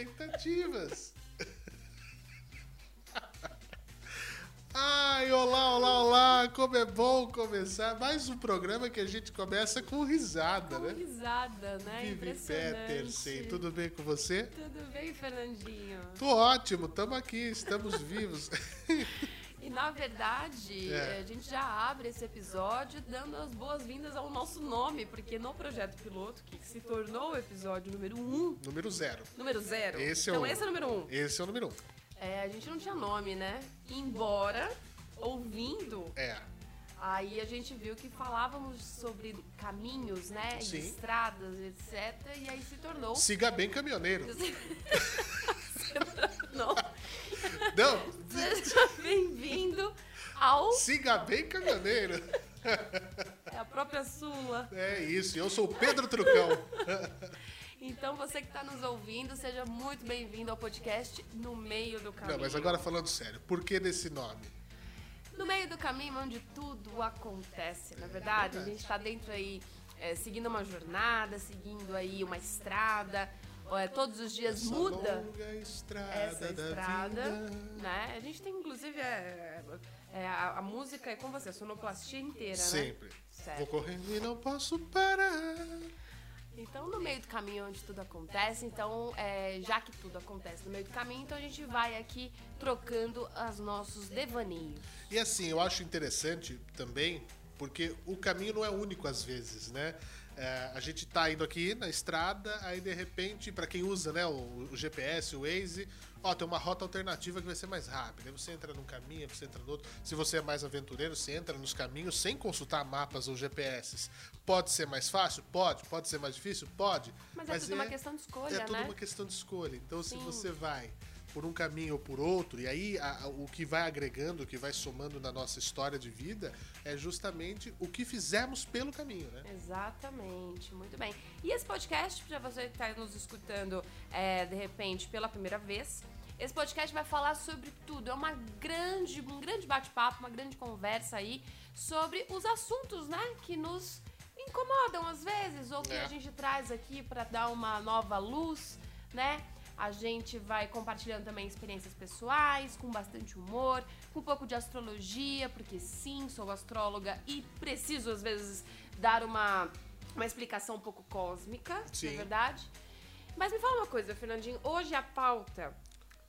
expectativas. Ai, olá, olá, olá! Como é bom começar mais um programa que a gente começa com risada, com né? risada, né? Vivi Petersen, tudo bem com você? Tudo bem, Fernandinho? Tô ótimo, estamos aqui, estamos vivos. E na verdade, É. a gente já abre esse episódio dando as boas-vindas ao nosso nome, porque no projeto piloto, que se tornou o episódio número 1, um, Número zero. número 0. Esse é então o- esse é o número 1. Um. Esse é o número um. É, a gente não tinha nome, né? Embora, ouvindo, É. aí a gente viu que falávamos sobre caminhos, né? E estradas, etc. E aí se tornou. Siga bem, caminhoneiro. Não. Não, Seja bem-vindo ao. siga bem, caminhoneiro. É a própria Sula. É isso, eu sou o Pedro Trucão. Então você que está nos ouvindo, seja muito bem-vindo ao podcast No Meio do Caminho. Não, mas agora falando sério, por que desse nome? No meio do caminho, onde tudo acontece, na verdade. A gente está dentro aí, é, seguindo uma jornada, seguindo aí uma estrada. É, todos os dias Essa muda estrada essa da estrada, né? A gente tem, inclusive, é, é, a, a música é com você, a sonoplastia inteira, né? Sempre. Vou correndo e não posso parar. Então, no meio do caminho onde tudo acontece, então, é, já que tudo acontece no meio do caminho, então a gente vai aqui trocando os nossos devaneios. E assim, eu acho interessante também, porque o caminho não é único às vezes, né? É, a gente tá indo aqui na estrada, aí de repente, para quem usa né, o, o GPS, o Waze, ó, tem uma rota alternativa que vai ser mais rápida. Aí você entra num caminho, você entra no outro. Se você é mais aventureiro, você entra nos caminhos sem consultar mapas ou GPS. Pode ser mais fácil? Pode. Pode ser mais difícil? Pode. Mas, é tudo uma questão de escolha, É tudo né? uma questão de escolha. Então, se Sim. você vai por um caminho ou por outro, e aí a- a- o que vai agregando, o que vai somando na nossa história de vida, é justamente o que fizemos pelo caminho, né? Exatamente, muito bem. E esse podcast, para você que está nos escutando é, de repente pela primeira vez, esse podcast vai falar sobre tudo. É uma grande, um grande bate-papo, uma grande conversa aí sobre os assuntos, né, que nos incomodam às vezes, ou que É. a gente traz aqui para dar uma nova luz, né? A gente vai compartilhando também experiências pessoais, com bastante humor, com um pouco de astrologia, porque sim, sou astróloga e preciso às vezes dar uma, uma explicação um pouco cósmica, Sim. na verdade. Mas me fala uma coisa, Fernandinho, hoje a pauta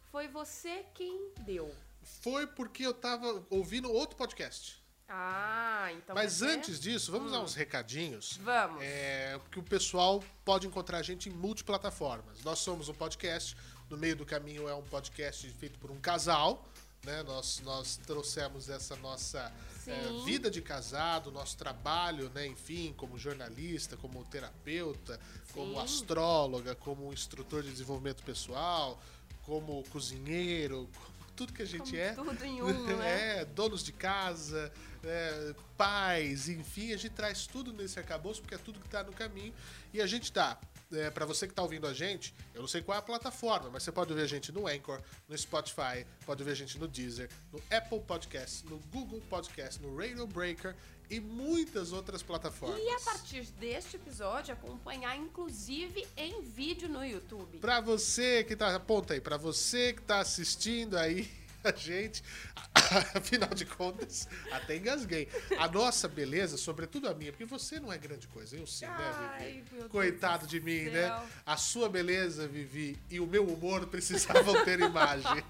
foi você quem deu. Foi porque eu tava ouvindo outro podcast. Ah, então Mas antes disso, vamos dar uns recadinhos. Vamos. É, porque o pessoal pode encontrar a gente em multiplataformas. Nós somos um podcast, no meio do caminho é um podcast feito por um casal. Né? Nós, nós trouxemos essa nossa é, vida de casado, nosso trabalho, né? enfim, como jornalista, como terapeuta, como Sim. astróloga, como instrutor de desenvolvimento pessoal, como cozinheiro, como tudo que a gente Como é. tudo em um, né? É, donos de casa, é, pais, enfim, a gente traz tudo nesse arcabouço porque é tudo que tá no caminho. E a gente tá, é, para você que tá ouvindo a gente, eu não sei qual é a plataforma, mas você pode ouvir a gente no Anchor, no Spotify, pode ouvir a gente no Deezer, no Apple Podcast, no Google Podcast, no Radio Breaker e muitas outras plataformas. E a partir deste episódio, acompanhar inclusive em vídeo no YouTube. Pra você que tá. Aponta aí, pra você que tá assistindo aí a gente, afinal de contas, até engasguei. A nossa beleza, sobretudo a minha, porque você não é grande coisa, eu sim, né, Ai, Vivi? meu Deus Coitado do de mim, céu. né? A sua beleza, Vivi, e o meu humor precisavam ter imagem.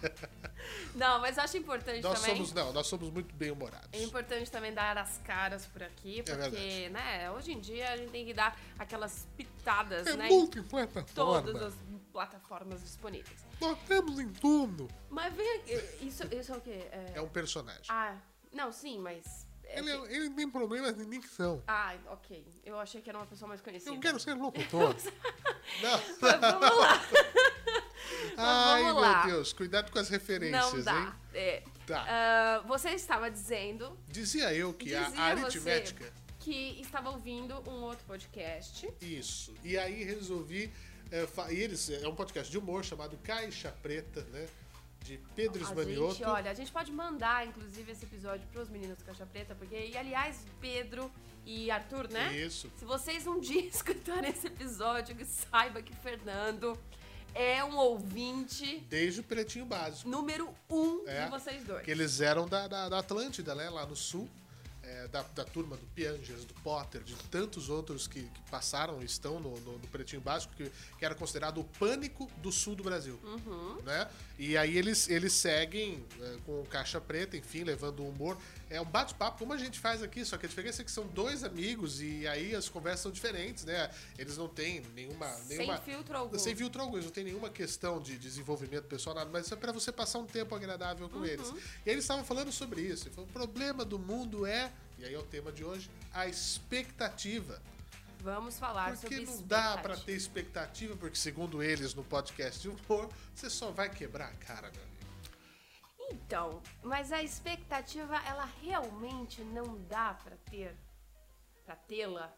Não, mas acho importante nós também. somos, não, nós somos muito bem-humorados. É importante também dar as caras por aqui, porque, verdade. né, hoje em dia a gente tem que dar aquelas pitadas, É né? Em multiplataforma. todas as plataformas disponíveis. Nós temos em tudo. Mas vem aqui, isso, isso é o quê? É- É um personagem. Ah, não, sim, mas. é Ele, que- ele tem problemas de dicção. Ah, ok. Eu achei que era uma pessoa mais conhecida. Eu quero ser locutor. não. Mas vamos lá. Ai, vamos meu lá. Deus, cuidado com as referências, Não dá. hein? É. Tá. Ah, você estava dizendo Dizia eu que a Dizia aritmética. você que estava ouvindo um outro podcast. Isso. E aí resolvi. É, e eles. É um podcast de humor chamado Caixa Preta, né? De Pedro Esmanioto. gente, olha, a gente pode mandar, inclusive, esse episódio pros meninos do Caixa Preta, porque, e aliás, Pedro e Arthur, né? Isso. Se vocês um dia escutarem esse episódio, que saiba que Fernando é um ouvinte Desde o Pretinho Básico. número um É. de vocês dois. Que eles eram da, da, da Atlântida, né? Lá no sul. É, da, da turma do Piangers, do Potter, de tantos outros que, que passaram e estão no, no- no Pretinho Básico, que, que era considerado o pânico do sul do Brasil. Né? E aí eles, eles seguem é, com caixa preta, enfim, levando o humor. É um bate-papo, como a gente faz aqui, só que a diferença é que são dois amigos e aí as conversas são diferentes, né? Eles não têm nenhuma. Sem nenhuma filtro algum. sem filtro algum, eles não tem nenhuma questão de desenvolvimento pessoal, nada, mas é pra você passar um tempo agradável com eles. Uhum. E aí eles estavam falando sobre isso. Falou, o problema do mundo é, e aí é o tema de hoje, a expectativa. Vamos falar Porque sobre não dá pra expectativa. ter expectativa, porque segundo eles no podcast de humor, você só vai quebrar a cara, meu amigo. Então, mas a expectativa, ela realmente não dá pra ter, pra tê-la.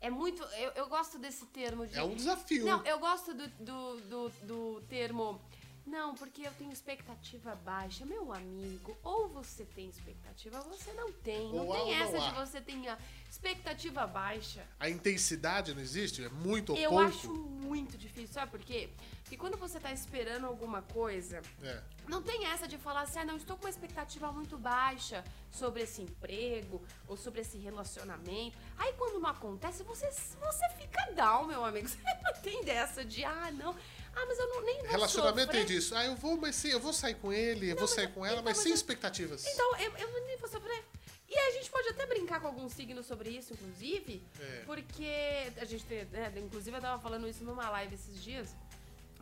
É muito. Eu, eu gosto desse termo de. É um desafio. Não, eu gosto do, do, do, do termo. Não, porque eu tenho expectativa baixa. Meu amigo, ou você tem expectativa, ou você não tem. Não Ou tem não essa há. de você tenha expectativa baixa. A intensidade não existe? É muito ou Eu pouco? acho muito difícil, sabe por quê? Porque quando você tá esperando alguma coisa, É. não tem essa de falar assim, ah, não, estou com uma expectativa muito baixa sobre esse emprego ou sobre esse relacionamento. Aí quando não acontece, você, você fica down, meu amigo. Você não tem dessa de, ah, não, ah, mas eu não, nem vou Relacionamento sofrer. tem disso. Ah, eu vou, mas sim, eu vou sair com ele, eu vou sair com ela, então, mas mas sem eu- expectativas. Então, eu, eu nem vou sofrer. E a gente pode até brincar com alguns signos sobre isso, inclusive, É. porque a gente tem, né, inclusive eu tava falando isso numa live esses dias,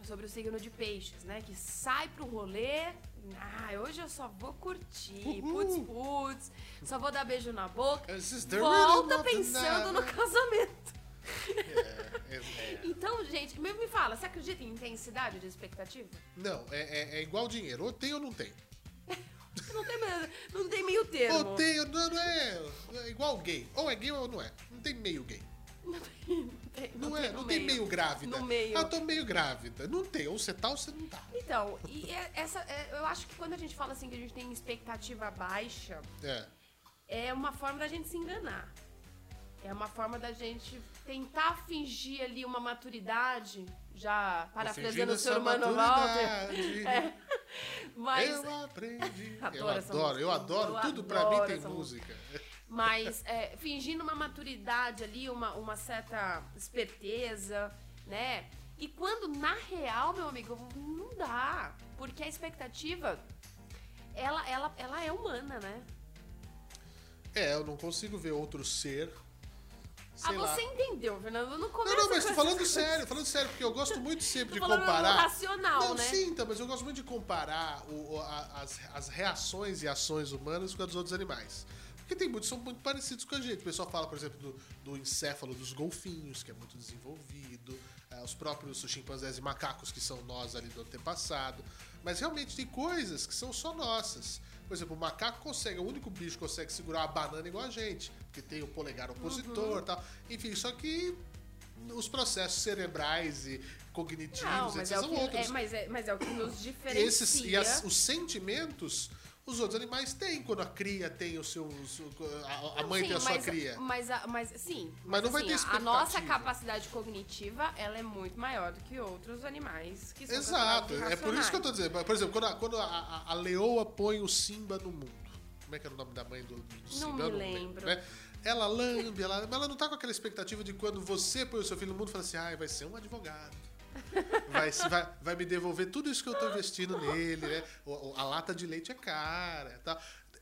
sobre o signo de peixes, né? Que sai pro rolê, ah, hoje eu só vou curtir, putz, putz, só vou dar beijo na boca, volta pensando no casamento. É, é- Então, gente, me, me fala, você acredita em intensidade de expectativa? Não, é, é- é igual dinheiro. Ou tem ou não tem. Não tem, meio- não tem meio termo. Ou tem, não, não é, é igual gay. Ou é gay ou não é. Não tem meio gay. Não tem, Não, é, tem não no tem meio grávida. No meio. Ah, tô meio grávida. Não tem. Ou você tá ou você não tá. Então, e é- essa, é- eu acho que quando a gente fala assim que a gente tem expectativa baixa, É. é uma forma da gente se enganar. É uma forma da gente tentar fingir ali uma maturidade, já parafraseando o seu irmão Walter. É. Mas, Eu aprendi. eu Adoro eu música. adoro. Eu Tudo pra mim tem essa música. mas é, fingindo uma maturidade ali, uma, uma certa esperteza, né? E quando na real, meu amigo, não dá. Porque a expectativa, ela, ela, ela é humana, né? É, eu não consigo ver outro ser. Ah, Sei lá. você entendeu, Fernando? Não começa Não, não, mas tô falando coisas. sério, falando sério, porque eu gosto muito sempre de comparar. racional, não, né? sim, então, mas eu gosto muito de comparar o- o- a- as, as reações e ações humanas com as dos outros animais. Porque tem muitos que são muito parecidos com a gente. O pessoal fala, por exemplo, do, do encéfalo dos golfinhos, que é muito desenvolvido, eh, os próprios chimpanzés e macacos, que são nós ali do antepassado. Mas realmente tem coisas que são só nossas. Por exemplo, o macaco consegue, é o único bicho que consegue segurar uma banana igual a gente, porque tem o polegar opositor Uhum. e tal. Enfim, só que os processos cerebrais e cognitivos, Não, mas é, o são que, outros. é, mas, é, mas é o que nos diferencia. Esses, e as- os sentimentos, os outros animais têm. Quando a cria tem o seu. o seu- a, a Não, mãe sim, tem a sua mas, cria. Mas, a- mas sim. Mas não vai assim, ter a- A expectativa. nossa capacidade cognitiva, ela é muito maior do que outros animais que são Exato, é por isso que eu tô dizendo. Por exemplo, quando a, quando a, a- leoa põe o Simba no mundo. Como é que era o nome da mãe do, do Simba? me Eu lembro. né? Ela lambe, ela, mas ela não tá com aquela expectativa de quando você põe o seu filho no mundo e fala assim, ah, vai ser um advogado. Vai, vai, vai me devolver tudo isso que eu tô investindo nele, né? O- a lata de leite é cara tal.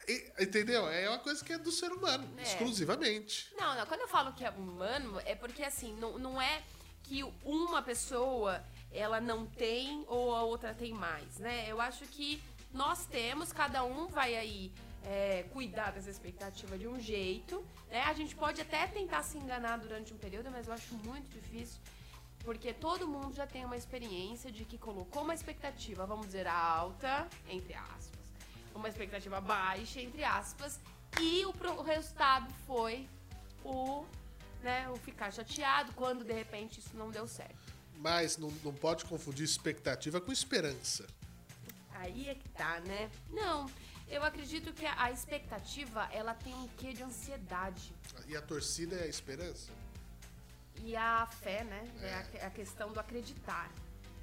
E- entendeu? É uma coisa que é do ser humano, É. exclusivamente. Não, não, quando eu falo que é humano, é porque assim, não, não é que uma pessoa ela não tem ou a outra tem mais, né? Eu acho que nós temos, cada um vai aí é, cuidar dessa expectativa de um jeito, né? A gente pode até tentar se enganar durante um período, mas eu acho muito difícil. Porque todo mundo já tem uma experiência de que colocou uma expectativa, vamos dizer, alta, entre aspas, uma expectativa baixa, entre aspas, e o, pro- o resultado foi o, né, o ficar chateado quando de repente isso não deu certo. Mas não, não pode confundir expectativa com esperança. Aí é que tá, né? Não, eu acredito que a, expectativa ela tem um quê de ansiedade. E a torcida é a esperança? E a fé, né? É, a, a questão do acreditar.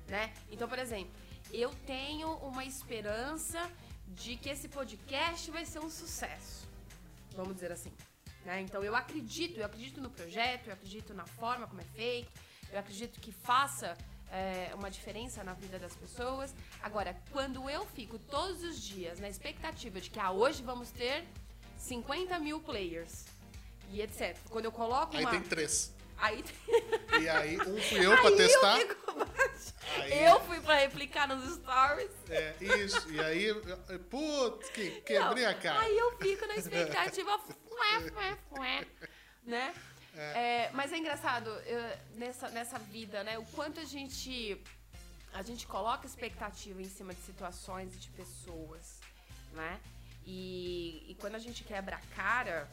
né? Então, por exemplo, eu tenho uma esperança de que esse podcast vai ser um sucesso. Vamos dizer assim. Né? Então eu acredito, eu acredito no projeto, eu acredito na forma como é feito, eu acredito que faça é, uma diferença na vida das pessoas. Agora, quando eu fico todos os dias na expectativa de que ah, hoje vamos ter 50 mil players e etc. Quando eu coloco Aí uma. tem três. Aí E aí, um fui eu pra Aí testar. Eu, fico... Aí- eu fui pra replicar nos stories. É, isso. E aí, putz, que, quebrei Não, a cara. Aí eu fico na expectativa, fué, fué, fué, né? É, mas é engraçado eu- nessa, nessa vida, né? O quanto a gente a gente coloca expectativa em cima de situações e de pessoas, né? E, e quando a gente quebra a cara,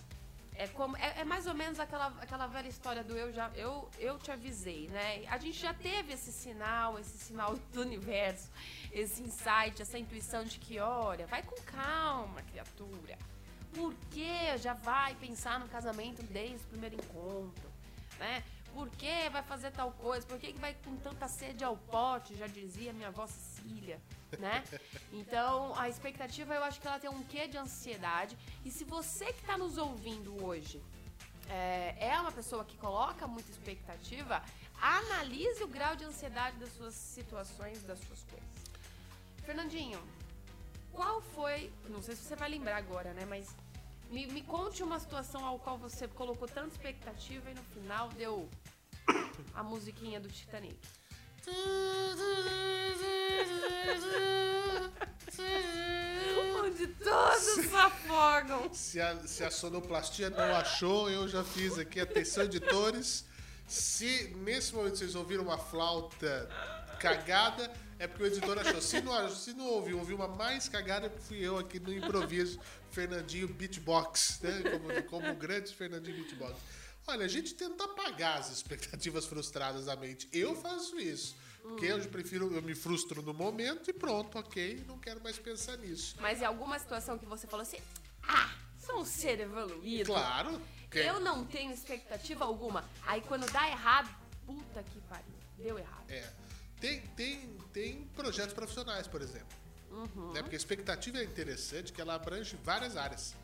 é como é, é mais ou menos aquela, aquela velha história do eu já eu, eu te avisei, né? A gente já teve esse sinal, esse sinal do universo, esse insight, essa intuição de que, olha, vai com calma, criatura. Por que já vai pensar no casamento desde o primeiro encontro, né? Por que vai fazer tal coisa? Por que que vai com tanta sede ao pote? Já dizia minha avó Cecília, né? Então, a expectativa, eu acho que ela tem um quê de ansiedade. E se você que está nos ouvindo hoje é, é uma pessoa que coloca muita expectativa, analise o grau de ansiedade das suas situações, das suas coisas. Fernandinho, qual foi. Não sei se você vai lembrar agora, né? Mas me, me conte uma situação ao qual você colocou tanta expectativa e no final deu a musiquinha do Titanic. Onde todos se afogam. Se a, se a sonoplastia não achou, eu já fiz aqui. Atenção, editores. Se nesse momento vocês ouviram uma flauta cagada, é porque o editor achou. Se não, se não ouviu, ouviu uma mais cagada, porque fui eu aqui no improviso, Fernandinho Beatbox, né? Como, como o grande Fernandinho Beatbox. Olha, a gente tenta apagar as expectativas frustradas da mente. Eu faço isso. Porque eu prefiro, eu me frustro no momento e pronto, ok, não quero mais pensar nisso. Mas em alguma situação que você falou assim, ah, sou um ser evoluído. Claro. que- Eu não tenho expectativa alguma. Aí quando dá errado, puta que pariu, deu errado. É. Tem, tem, tem projetos profissionais, por exemplo. Uhum. Né? Porque a expectativa é interessante, que ela abrange várias áreas.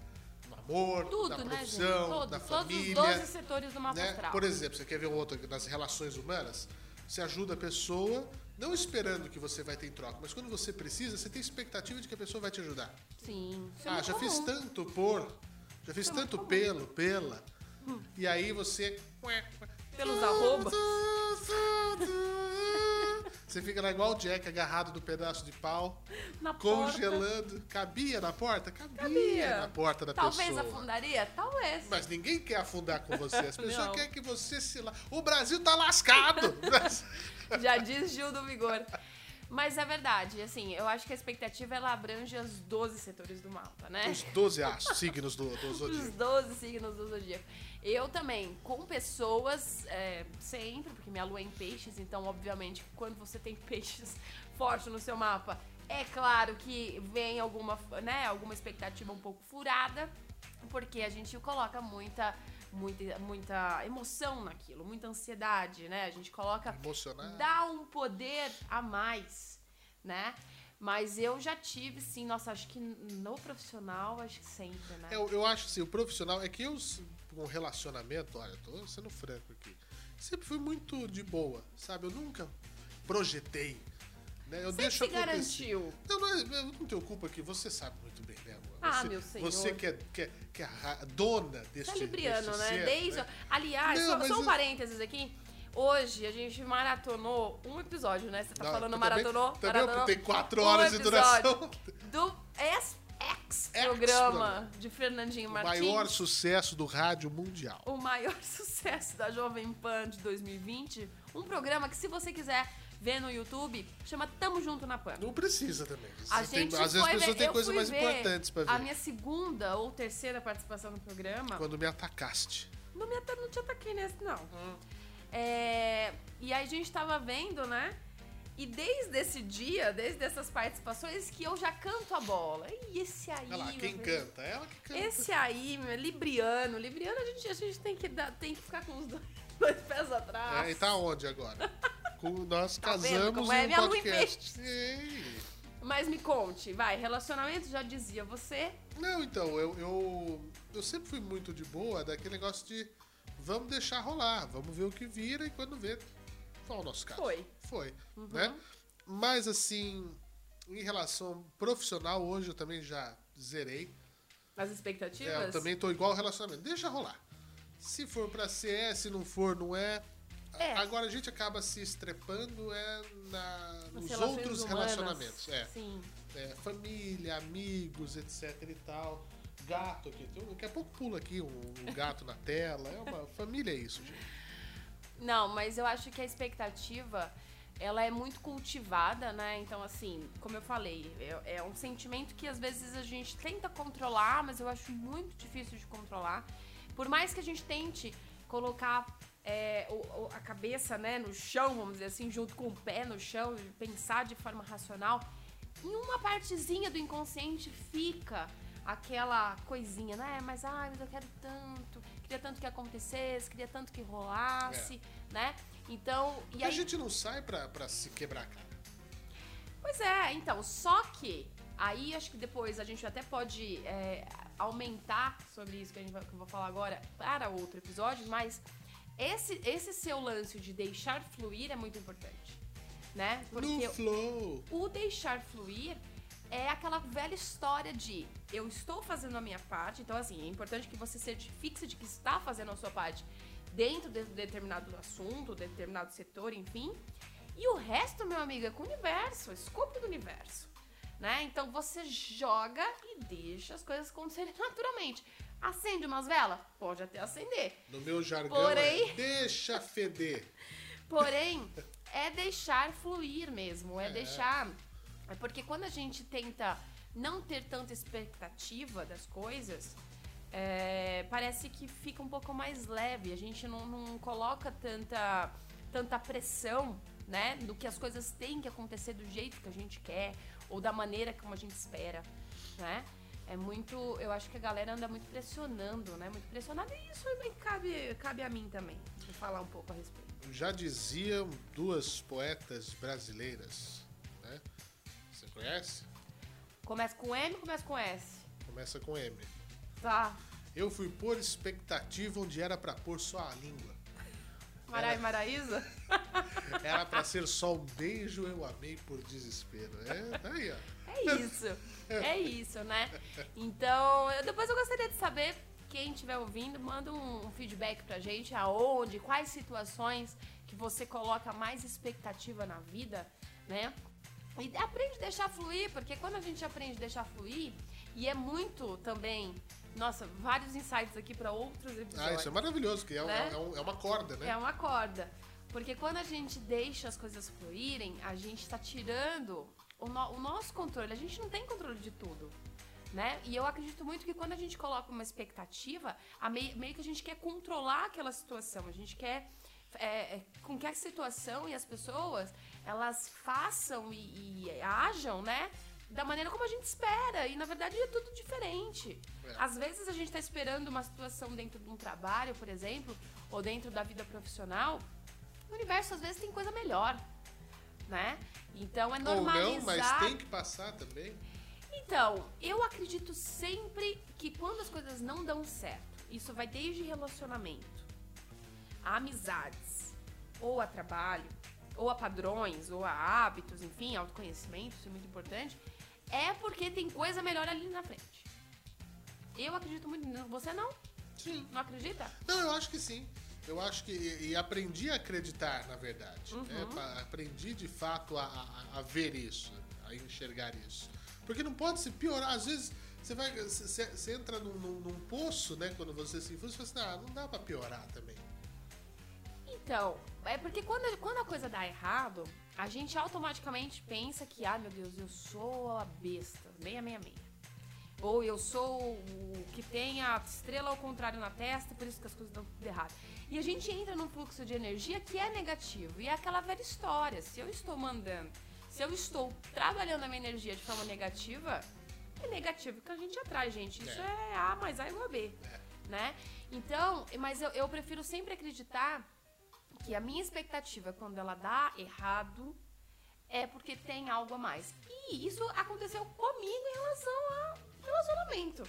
Amor, Tudo, na né, profissão, Todos, na todos os família. 12 setores do mapa né? astral. Por exemplo, você quer ver outro nas relações humanas? Você ajuda a pessoa, não esperando que você vai ter em troca, mas quando você precisa, você tem expectativa de que a pessoa vai te ajudar. Sim. Isso é ah, muito já fiz comum. tanto por, já fiz é tanto pelo, pela. E aí você. Pelos arroba. Você fica lá igual o Jack, agarrado do pedaço de pau, Na porta. congelando. Cabia na porta? Cabia, Cabia. na porta da Talvez pessoa. afundaria? Talvez. Mas ninguém quer afundar com você. As pessoas querem que você se lá. O Brasil tá lascado! Já diz Gil do Vigor. Mas é verdade, assim, eu acho que a expectativa ela abrange os 12 setores do mapa, né? Os 12 astros, signos do, do Os Zodíaco. 12 signos do zodíaco. Eu também, com pessoas, é, sempre, porque minha lua é em peixes, então, obviamente, quando você tem peixes forte no seu mapa, é claro que vem alguma, né, alguma expectativa um pouco furada, porque a gente coloca muita, muita, muita emoção naquilo, muita ansiedade, né? A gente coloca Emocionado. dá um poder a mais, né? Mas eu já tive, sim, nossa, acho que no profissional, acho que sempre, né? Eu, eu acho assim, o profissional é que eu, com relacionamento, olha, tô sendo franco aqui, sempre fui muito de boa, sabe? Eu nunca projetei. Né? Eu Sempre deixo se garantiu. Não, não, eu não tenho culpa aqui, você sabe muito bem, né, amor? Ah, você, meu senhor. Você que é, que é, que é dona deste Você é libriano, deste né? ser, Desde. né? Aliás, Não, só, só um eu- parênteses aqui. Hoje a gente maratonou um episódio, né? Você tá Não, falando maratonou? também maratonou tem quatro um horas de episódio duração. Do ex, ex Ex programa de Fernandinho O Martins. maior sucesso do rádio mundial. o maior sucesso da Jovem Pan de 2020. Um programa que, se você quiser ver no YouTube, chama Tamo Junto na Pan. Não precisa também. A Você tem- gente às vezes as pessoas têm coisas mais importantes pra ver. A minha segunda ou terceira participação no programa. Quando me atacaste. Não, me ata- não te ataquei nesse, não. Hum. É, e aí a gente tava vendo, né? E desde esse dia, desde essas participações, que eu já canto a bola. E esse aí. Olha lá, quem Deus. canta? Ela que canta. Esse aí, meu, Libriano. Libriano a gente, a gente tem, que dar, tem que ficar com os dois, dois pés atrás. É, e tá onde agora? nós Tá casamos como é em minha um em podcast. Mas me conte, vai, relacionamento já dizia você. Não, então, eu, eu, eu sempre fui muito de boa daquele negócio de vamos deixar rolar, vamos ver o que vira e quando vê, foi o nosso caso. Foi. Uhum. Foi, né? Mas assim, em relação profissional, hoje eu também já zerei. As É, expectativas? eu também tô igual ao relacionamento. Deixa rolar. Se for pra ser, é. Se não for, não é. É. Agora a gente acaba se estrepando é na, nos outros humanas. relacionamentos. É. Sim. É, família, amigos, etc e tal. Gato aqui. Daqui a pouco pula aqui um, um gato na tela. É uma família é isso, gente. Não, mas eu acho que a expectativa ela é muito cultivada, né? Então, assim, como eu falei, é, é um sentimento que às vezes a gente tenta controlar, mas eu acho muito difícil de controlar. Por mais que a gente tente colocar é, o- o- a cabeça né, no chão, vamos dizer assim, junto com o pé no chão, pensar de forma racional, em uma partezinha do inconsciente fica aquela coisinha, né? Mas, ai, mas eu quero tanto, queria tanto que acontecesse, queria tanto que rolasse, né? Então, e Porque a aí... gente não sai pra, pra se quebrar a cara. Pois é, então, só que aí acho que depois a gente até pode é, aumentar sobre isso que, a gente vai, que eu vou falar agora para outro episódio, mas esse, esse seu lance de deixar fluir é muito importante, né? Porque No flow. o deixar fluir é aquela velha história de eu estou fazendo a minha parte, então assim, é importante que você certifique de que está fazendo a sua parte dentro de determinado assunto, determinado setor, enfim. E o resto, meu amigo, é com o universo, o escopo do universo. Né? Então você joga e deixa as coisas acontecerem naturalmente. Acende umas velas? Pode até acender. No meu jargão Porém- é deixa feder. Porém, é deixar fluir mesmo, é, É. deixar. É porque quando a gente tenta não ter tanta expectativa das coisas, é, parece que fica um pouco mais leve. A gente não, não coloca tanta, tanta pressão, né? Do que as coisas têm que acontecer do jeito que a gente quer ou da maneira como a gente espera, né? É muito. Eu acho que a galera anda muito pressionando, né? Muito pressionada. E isso cabe, cabe a mim também. Vou falar um pouco a respeito. Já diziam duas poetas brasileiras, né? Você conhece? Começa com M, começa com S. Começa com M. Tá. Eu fui pôr expectativa onde era pra pôr só a língua. Marai Maraísa? Era pra ser só um beijo, eu amei por desespero. É, tá aí, ó. É isso. É isso, né? Então, eu- depois eu gostaria de saber, quem estiver ouvindo, manda um feedback pra gente, aonde, quais situações que você coloca mais expectativa na vida, né? E aprende a deixar fluir, porque quando a gente aprende a deixar fluir, e é muito também, nossa, vários insights aqui pra outros episódios. Ah, isso é maravilhoso, que é, Né? é um- é uma corda, né? É uma corda. Porque quando a gente deixa as coisas fluírem, a gente tá tirando o, no- o nosso controle. A gente não tem controle de tudo. Né? E eu acredito muito que quando a gente coloca uma expectativa, a mei- meio que a gente quer controlar aquela situação. A gente quer é, é, com que a situação e as pessoas elas façam e, e ajam, né? Da maneira como a gente espera. E na verdade é tudo diferente. É. Às vezes a gente está esperando uma situação dentro de um trabalho, por exemplo, ou dentro da vida profissional. O universo às vezes tem coisa melhor, né? Então é Ou normalizar. não, mas tem que passar também. Então, eu acredito sempre que quando as coisas não dão certo, isso vai desde relacionamento, a amizades, ou a trabalho, ou a padrões, ou a hábitos, enfim, autoconhecimento, isso é muito importante, é porque tem coisa melhor ali na frente. Eu acredito muito nisso. Você não? Sim. Não acredita? Não, eu acho que sim. Eu acho que. E, aprendi a acreditar, na verdade. Uhum. Pa- aprendi de fato a, a- a ver isso, a enxergar isso. Porque não pode se piorar. Às vezes você vai. Você, você entra num, num- num poço, né? Quando você se frustra, você fala assim, ah, não dá pra piorar também. Então, é porque quando, quando a coisa dá errado, a gente automaticamente pensa que, ah, meu Deus, eu sou a besta, meia, meia, meia. Ou eu sou o que tem a estrela ao contrário na testa, por isso que as coisas dão tudo errado. E a gente entra num fluxo de energia que é negativo. E é aquela velha história. Se eu estou mandando, se eu estou trabalhando a minha energia de forma negativa, é negativo que a gente atrai, gente. Isso é, A mais A igual a B. Né? Então, mas eu, eu prefiro sempre acreditar que a minha expectativa quando ela dá errado é porque tem algo a mais. E isso aconteceu comigo em relação a relacionamento.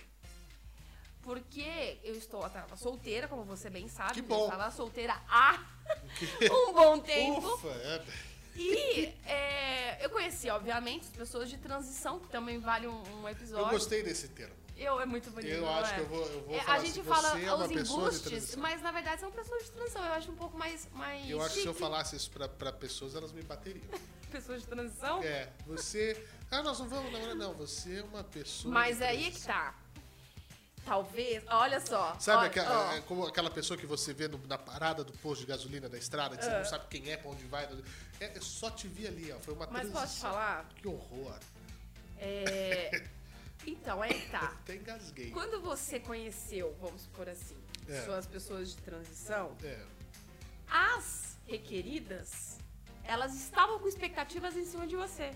Porque eu estou tava solteira, como você bem sabe. Que bom. Estava solteira há um bom tempo. Ufa, é. E é, eu conheci, obviamente, as pessoas de transição, que também vale um, um episódio. Eu gostei desse termo. Eu, é muito bonito. Eu acho é? que eu vou, eu vou É, falar a gente assim, fala você é os embustes, mas na verdade são pessoas de transição. Eu acho um pouco mais. mais Eu acho que se eu falasse isso pra, pra pessoas, elas me bateriam. Pessoas de transição. É, você. Ah, nós não vamos namorar, não. Você é uma pessoa. Mas aí é que tá. Talvez. Olha só. Sabe olha, aquela, ó. é como aquela pessoa que você vê no- na parada do posto de gasolina da estrada, que você não sabe quem é, pra onde vai. É, eu só te vi ali, ó. Foi uma Mas transição. posso te falar? Que horror. É. Então, aí tá. Até engasguei. Quando você conheceu, vamos supor assim, É. suas pessoas de transição, É. as requeridas, elas estavam com expectativas em cima de você.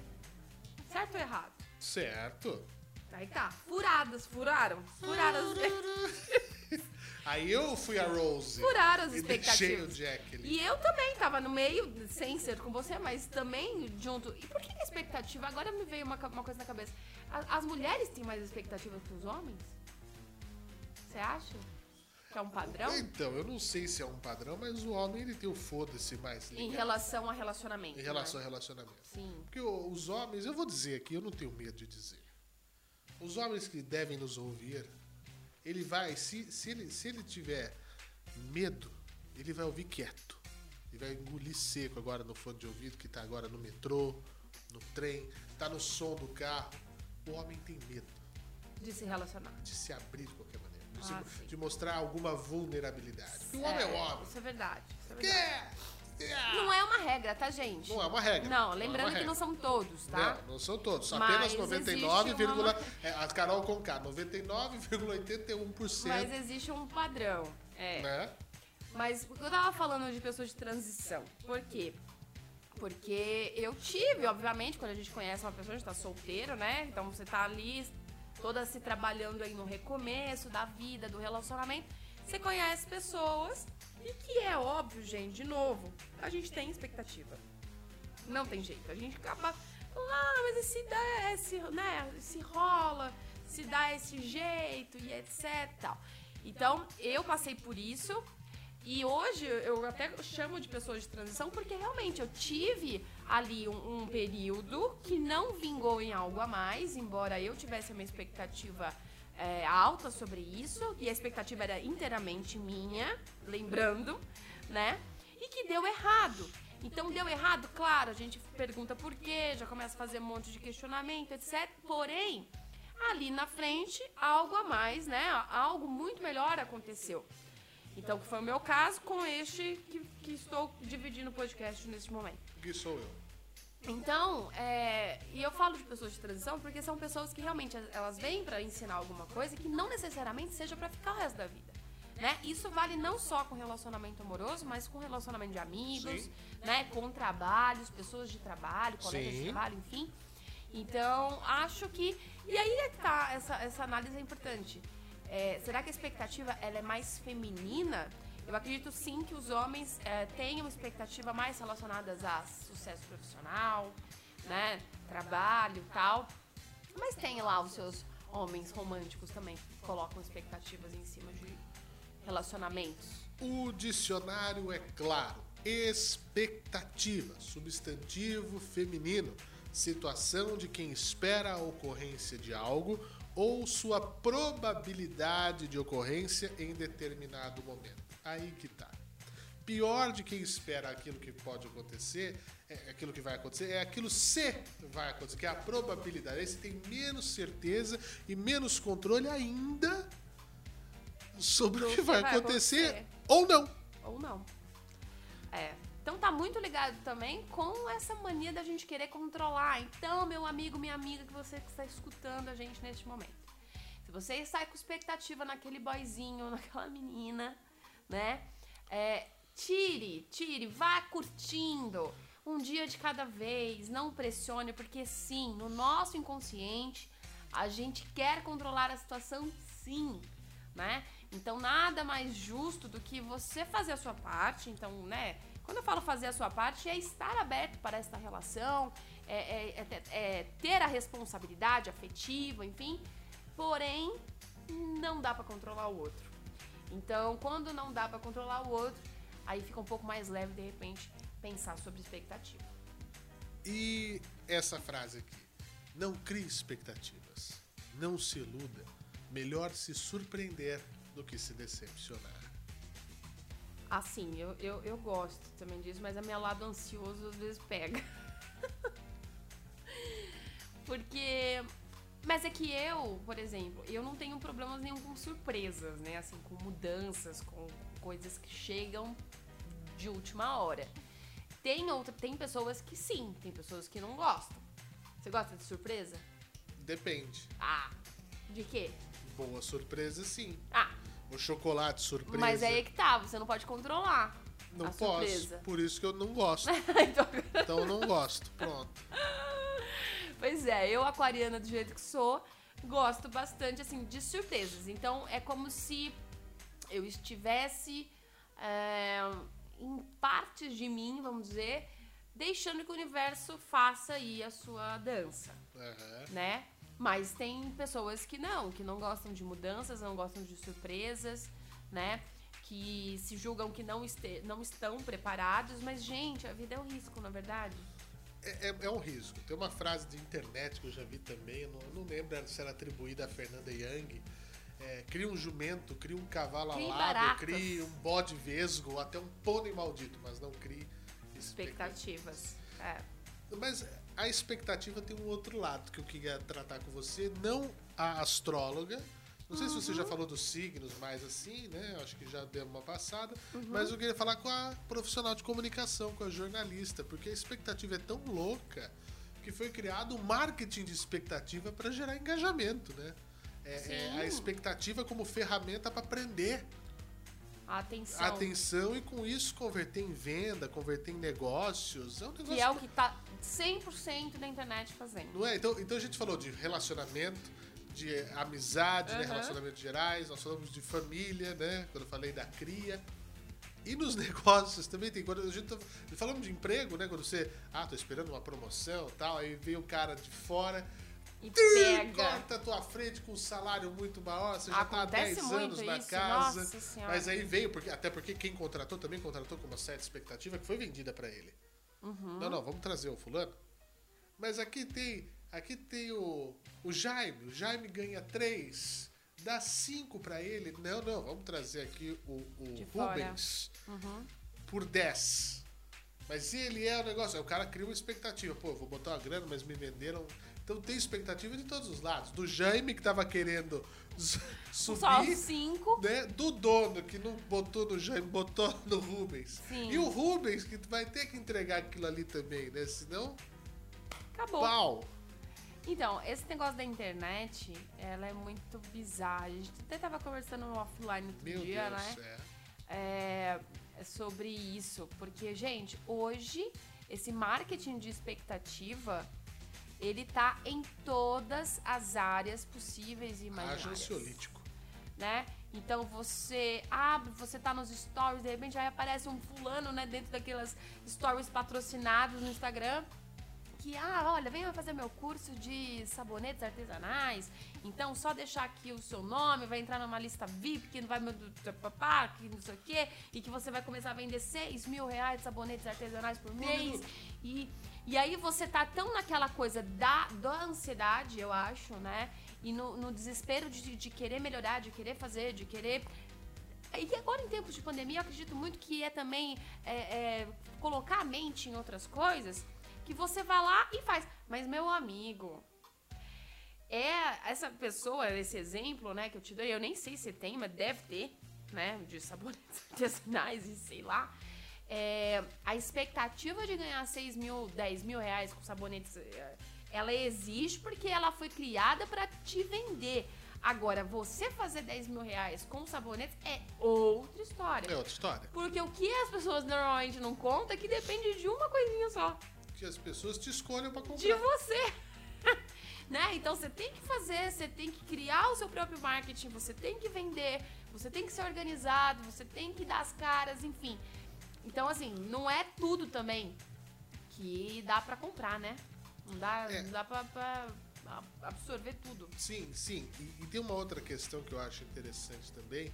Certo ou errado? Certo. Aí tá. Furadas, furaram. Furaram as, Aí eu fui a Rose. furaram as deixei o expectativas. Jack ali. E eu também tava no meio, sem ser com você, mas também junto. E por que a expectativa? Agora me veio uma, uma coisa na cabeça. As mulheres têm mais expectativas que os homens? Você acha? Que é um padrão? Então, eu não sei se é um padrão, mas o homem ele tem o foda-se mais Em ligado relação a relacionamento. em relação né? a relacionamento. Sim. Porque os homens, eu vou dizer aqui, eu não tenho medo de dizer. Os homens que devem nos ouvir, ele vai, se, se, ele, se ele tiver medo, ele vai ouvir quieto. Ele vai engolir seco agora no fone de ouvido, que tá agora no metrô, no trem, tá no som do carro. O homem tem medo De se relacionar. de se abrir de qualquer maneira, de, Ah, se- sim. de mostrar alguma vulnerabilidade. Porque o homem é o homem. Isso é verdade. Isso é Que verdade. é? Não é uma regra, tá, gente? Não é uma regra. Não, Não é lembrando que não são todos, tá? Não, não são todos. Mas Apenas existe 99, uma- é, a Carol com K, 99,81%. Mas existe um padrão. É. Né? Mas eu tava falando de pessoas de transição. Por quê? Porque eu tive, obviamente, quando a gente conhece uma pessoa, a gente tá solteiro, né? Então você tá ali toda se trabalhando aí no recomeço da vida, do relacionamento. Você conhece pessoas e que é óbvio, gente, de novo, a gente tem expectativa. Não tem jeito. A gente acaba ah, mas se dá, se, né, se rola, se dá esse jeito e etc. Então, eu passei por isso e hoje eu até chamo de pessoas de transição porque realmente eu tive ali um, um período que não vingou em algo a mais, embora eu tivesse uma expectativa é, alta sobre isso e a expectativa era inteiramente minha, lembrando, né? E que deu errado. Então deu errado, claro, a gente pergunta por quê, já começa a fazer um monte de questionamento, etc. Porém, ali na frente, algo a mais, né? Algo muito melhor aconteceu. Então, que foi o meu caso com este que, que estou dividindo o podcast neste momento. Que sou eu. Então, é, e eu falo de pessoas de transição porque são pessoas que realmente elas vêm pra ensinar alguma coisa que não necessariamente seja pra ficar o resto da vida. Né? Isso vale não só com relacionamento amoroso, mas com relacionamento de amigos, Sim. né? Com trabalhos, pessoas de trabalho, colegas de Sim. trabalho, enfim. Então, acho que. E aí é que tá, essa, essa análise é importante. É, será que a expectativa ela é mais feminina? Eu acredito sim que os homens é, tenham expectativa mais relacionadas a sucesso profissional, né? Trabalho tal. Mas tem lá os seus homens românticos também que colocam expectativas em cima de relacionamentos. O dicionário é claro. Expectativa, substantivo feminino, situação de quem espera a ocorrência de algo ou sua probabilidade de ocorrência em determinado momento. Aí que tá. Pior de quem espera aquilo que pode acontecer, é aquilo que vai acontecer, é aquilo se vai acontecer, que é a probabilidade. Aí você tem menos certeza e menos controle ainda sobre o que vai acontecer ou não. Ou não. É. Então tá muito ligado também com essa mania da gente querer controlar. Então, meu amigo, minha amiga, que você que está escutando a gente neste momento. Se você sai com expectativa naquele boyzinho, naquela menina, né? É, tire, tire, vá curtindo. Um dia de cada vez, não pressione, porque sim, no nosso inconsciente, a gente quer controlar a situação sim, né? Então nada mais justo do que você fazer a sua parte, então, né, Quando eu falo fazer a sua parte, é estar aberto para esta relação, é, é, é, é ter a responsabilidade afetiva, enfim. Porém, não dá para controlar o outro. Então, quando não dá para controlar o outro, aí fica um pouco mais leve de repente pensar sobre expectativa. E essa frase aqui: não crie expectativas, não se iluda, melhor se surpreender do que se decepcionar. Assim, eu, eu, eu gosto também disso, mas a minha lado ansioso às vezes pega. Porque. Mas é que eu, por exemplo, eu não tenho problemas nenhum com surpresas, né? Assim, com mudanças, com coisas que chegam de última hora. Tem outra, tem pessoas que sim, tem pessoas que não gostam. Você gosta de surpresa? Depende. Ah, de quê? Boa surpresa, sim. Ah, O chocolate surpresa. mas é aí que tá, você não pode controlar. Não posso. surpresa. Por isso que eu não gosto. então, Então eu não gosto. Pronto. Pois é, eu, aquariana do jeito que sou, gosto bastante, assim, de surpresas. Então, é como se eu estivesse é, em partes de mim, vamos dizer, deixando que o universo faça aí a sua dança, Aham. né? Mas tem pessoas que não, que não gostam de mudanças, não gostam de surpresas, né? Que se julgam que não, este, não estão preparados. Mas, gente, a vida é um risco, na verdade. É, é- é um risco. Tem uma frase de internet que eu já vi também, eu não, não lembro se era atribuída a Fernanda Young. É, cria um jumento, cria um cavalo Crie alado, baratas. crie um bode vesgo, ou até um pônei maldito, mas não crie Expectativas. É. Mas a expectativa tem um outro lado que eu queria tratar com você, não a astróloga. Não sei se você Uhum. já falou dos signos mais assim, né? Acho que já deu uma passada. Uhum. Mas eu queria falar com a profissional de comunicação, com a jornalista, porque a expectativa é tão louca que foi criado um marketing de expectativa para gerar engajamento, né? É, é a expectativa como ferramenta para prender A atenção. a atenção e com isso converter em venda, converter em negócios. É um negócio Que é o que tá 100% da internet fazendo. Não é? Então, então a gente falou de relacionamento, de amizade, né? Aham. relacionamentos gerais, nós falamos de família, né? Quando eu falei da cria. E nos negócios também tem. Quando a gente tá, falamos de emprego, né? Quando você, ah, tô esperando uma promoção e tal, aí vem o cara de fora, E pega. corta a tua frente com um salário muito maior, você já tá há Acontece 10 muito anos na isso, casa. Mas aí veio, porque, até porque quem contratou também contratou com uma certa expectativa que foi vendida pra ele. Uhum. Não, não, vamos trazer o fulano. Mas aqui tem, aqui tem o, o Jaime. O Jaime ganha 3, dá 5 pra ele. Não, não, vamos trazer aqui o, o. Rubens Uhum. por 10. Mas ele é o negócio, o cara cria uma expectativa. Pô, vou botar uma grana, mas me venderam. Então tem expectativa de todos os lados. Do Jaime que tava querendo z- Só subir, 5. né? Do dono que não botou no Jaime, botou no Rubens. Sim. E o Rubens que vai ter que entregar aquilo ali também, né? Senão, Acabou. pau. Então, esse negócio da internet, ela é muito bizarra. A gente até tava conversando offline outro Meu dia, Deus, né? é. é, sobre isso. Porque, gente, hoje, esse marketing de expectativa, ele tá em todas as áreas possíveis e imaginárias. ansiolítico. né? Então você abre, você tá nos stories, de repente aí aparece um fulano, né, dentro daquelas stories patrocinados no Instagram. Que, ah, olha, venha fazer meu curso de sabonetes artesanais. Então, só deixar aqui o seu nome, vai entrar numa lista VIP, que não vai. papá, que não sei o quê, e que você vai começar a vender 6 mil reais de sabonetes artesanais por mês. E, e aí você tá tão naquela coisa da, da ansiedade, eu acho, né? E no, no desespero de, de querer melhorar, de querer fazer, de querer. E agora, em tempos de pandemia, eu acredito muito que é também é, é, colocar a mente em outras coisas que você vai lá e faz. Mas, meu amigo, é essa pessoa, esse exemplo, né, que eu te dei, eu nem sei se tem, mas deve ter, né, de sabonetes artesanais e sei lá. É, a expectativa de ganhar 6 mil, 10 mil reais com sabonetes, é, ela existe porque ela foi criada para te vender. Agora, você fazer 10 mil reais com sabonetes é outra história. É outra história. Porque o que as pessoas normalmente não contam é que depende de uma coisinha só. Que as pessoas te escolham pra comprar. De você. né? Então você tem que fazer, você tem que criar o seu próprio marketing, você tem que vender, você tem que ser organizado, você tem que dar as caras, enfim. Então, assim, não é tudo também que dá pra comprar, né? Não dá, É. não dá pra, pra absorver tudo. Sim, sim. E, e tem uma outra questão que eu acho interessante também,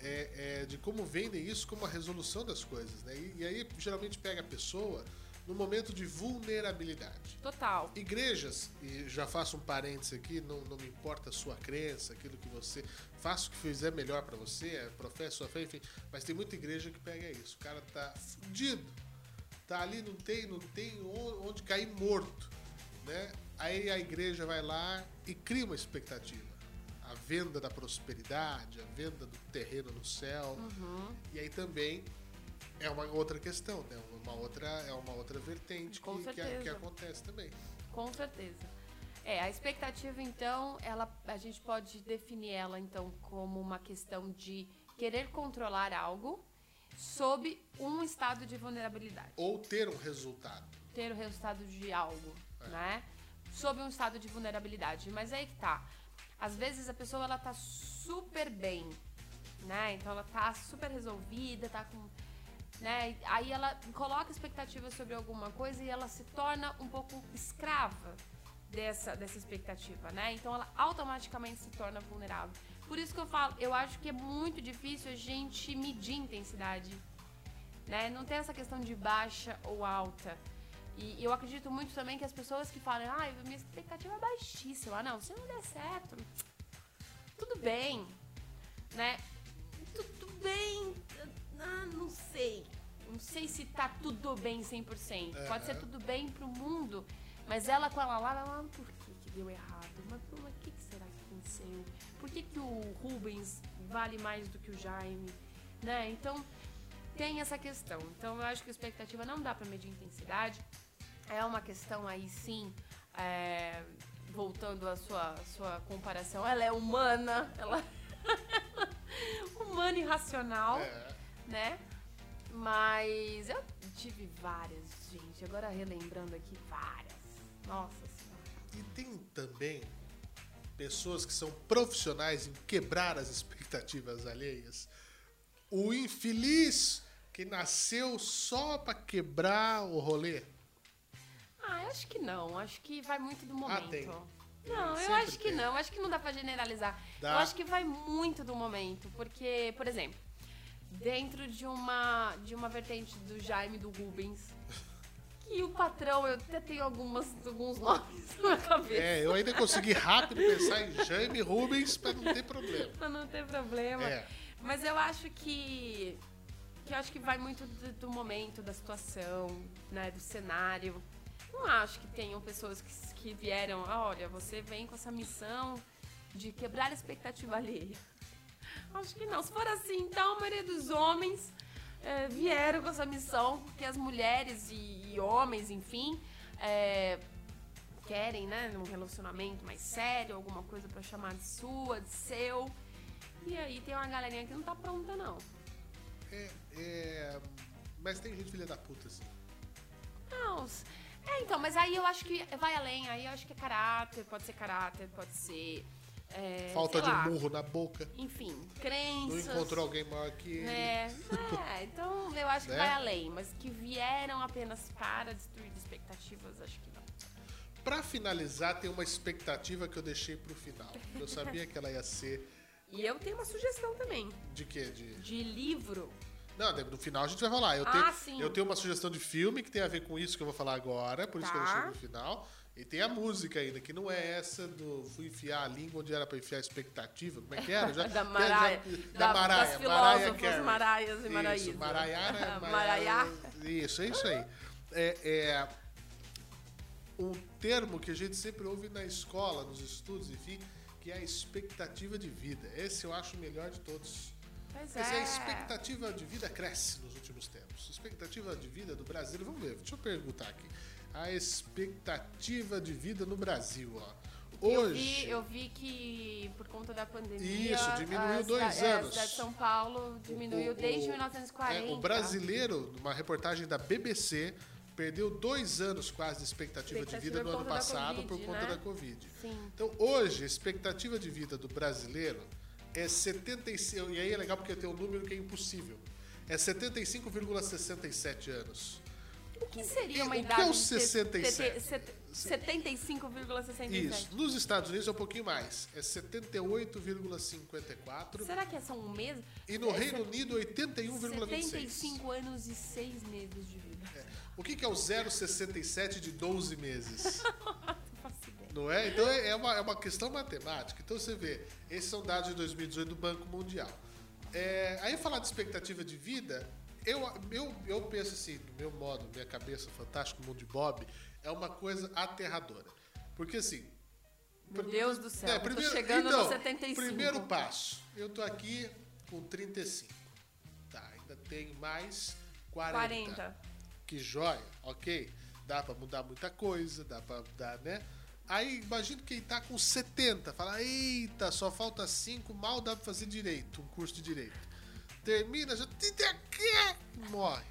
é, é de como vendem isso como a resolução das coisas, né? E, e aí geralmente pega a pessoa no momento de vulnerabilidade. Total. Igrejas, e já faço um parênteses aqui, não, não me importa a sua crença, aquilo que você. Faça o que fizer melhor pra você, é, professa sua fé, enfim. Mas tem muita igreja que pega isso. O cara tá fudido. Tá ali, não tem, não tem on- onde cair morto. Né? Aí a igreja vai lá e cria uma expectativa. A venda da prosperidade, a venda do terreno no céu. E aí também é uma outra questão, né? Uma outra, é uma outra vertente que, que, que acontece também. Com certeza. É, a expectativa, então, ela, a gente pode definir ela, então, como uma questão de querer controlar algo sob um estado de vulnerabilidade. Ou ter um resultado. Ter o resultado de algo, né? Sob um estado de vulnerabilidade. Mas aí que tá. Às vezes a pessoa, ela tá super bem, né? Então ela tá super resolvida, tá com... Né? Aí ela coloca expectativa sobre alguma coisa e ela se torna um pouco escrava dessa, dessa expectativa, né? Então ela automaticamente se torna vulnerável. Por isso que eu falo, eu acho que é muito difícil a gente medir intensidade, né? Não tem essa questão de baixa ou alta. E eu acredito muito também que as pessoas que falam, ah, minha expectativa é baixíssima, não, se não der certo, tudo bem, né? Tudo bem, ah, não sei. Não sei se tá tudo bem 100%. Pode ser tudo bem pro mundo, mas ela com ela lá, ela, por que, que deu errado? Mas por mas que, que será que aconteceu? Por que, que o Rubens vale mais do que o Jaime? Né? Então, tem essa questão. Então, eu acho que a expectativa não dá para medir intensidade. É uma questão aí, sim, é, voltando à sua, sua comparação, ela é humana, ela humana e racional, É. né? Mas eu tive várias, gente. Agora relembrando aqui, várias. Nossa senhora. E tem também pessoas que são profissionais em quebrar as expectativas alheias. O infeliz que nasceu só pra quebrar o rolê. Ah, eu acho que não. Acho que vai muito do momento. Ah, tem. Não, eu acho que tem. não. Acho que não dá pra generalizar. Dá. Eu acho que vai muito do momento. Porque, por exemplo, dentro de uma, de uma vertente do Jaime do Rubens, que o patrão, eu até tenho algumas, alguns nomes na cabeça. É, eu ainda consegui rápido pensar em Jaime Rubens pra não ter problema. Pra não ter problema. É. Mas eu acho que. Que eu acho que vai muito do, do momento, da situação, né? Do cenário. Não acho que tenham pessoas que, que vieram, ah, olha, você vem com essa missão de quebrar a expectativa alheia. Acho que não. Se for assim, então a maioria dos homens eh, vieram com essa missão, porque as mulheres e, e homens, enfim, eh, querem, né, um relacionamento mais sério, alguma coisa pra chamar de sua, de seu. E aí tem uma galerinha que não tá pronta, não. É, é, Mas tem gente filha da puta, assim. Não, é, então, mas aí eu acho que vai além, aí eu acho que é caráter, pode ser caráter, pode ser. É, Falta de lá, murro na boca. Enfim, Não crenças. encontrou alguém maior que ele. É, é, então eu acho que Né? vai além, mas que vieram apenas para destruir expectativas, acho que não. Pra finalizar, tem uma expectativa que eu deixei pro final. Eu sabia que ela ia ser E eu tenho uma sugestão também, de quê? De... de livro. Não, no final a gente vai falar. Eu, Ah, tenho, sim. eu tenho uma sugestão de filme que tem a ver com isso que eu vou falar agora, por isso que eu Tá. deixei no final. E tem a música ainda, que não é essa do fui enfiar a língua onde era pra enfiar a expectativa. Como é que era? Já, Da Maraia. já- da, da Maraia. Das filósofas Carey. Maraias e Maraísa. Isso, Maraiara. Maraiá. Isso, é isso aí. É, é um termo que a gente sempre ouve na escola, nos estudos, enfim, que é a expectativa de vida. Esse eu acho o melhor de todos. Pois dizer, a é. expectativa de vida cresce nos últimos tempos. A expectativa de vida do Brasil, vamos ver, deixa eu perguntar aqui. A expectativa de vida no Brasil, ó. Eu Hoje, vi, eu vi que por conta da pandemia. Isso, diminuiu a dois é, anos. A cidade de São Paulo diminuiu O- o- desde o- 1940. é, o brasileiro, numa reportagem da BBC, perdeu dois anos quase de expectativa, de Expectativa vida no ano passado Covid, por conta né? da Covid. Sim. Então, hoje, a expectativa de vida do brasileiro é 76. E aí é legal porque tem um número que é impossível. é 75,67 anos. O que seria uma o que idade é o de ter- 67? ter- ter- 75,67? Isso. Nos Estados Unidos é um pouquinho mais. É 78,54. Será que são um mês? E no É Reino Unido, 81,26. 75 anos e 6 meses de vida. O que, que é o 0,67 de 12 meses? Não é? Então é é uma, é uma questão matemática. Então você vê, esses são dados de 2018 do Banco Mundial. É, aí falar de expectativa de vida, eu, eu, eu penso assim, no meu modo, minha cabeça, fantástico mundo de Bob, é uma coisa aterradora. Porque assim. Meu Deus do céu, é, primeiro, chegando então, no 75. Primeiro passo, eu tô aqui com 35. Tá, ainda tenho mais 40. 40. Que joia, ok. Dá pra mudar muita coisa, dá pra dar, né? Aí imagina quem tá com 70, fala, eita, só falta 5, mal dá pra fazer direito, um curso de direito. Termina, já morre.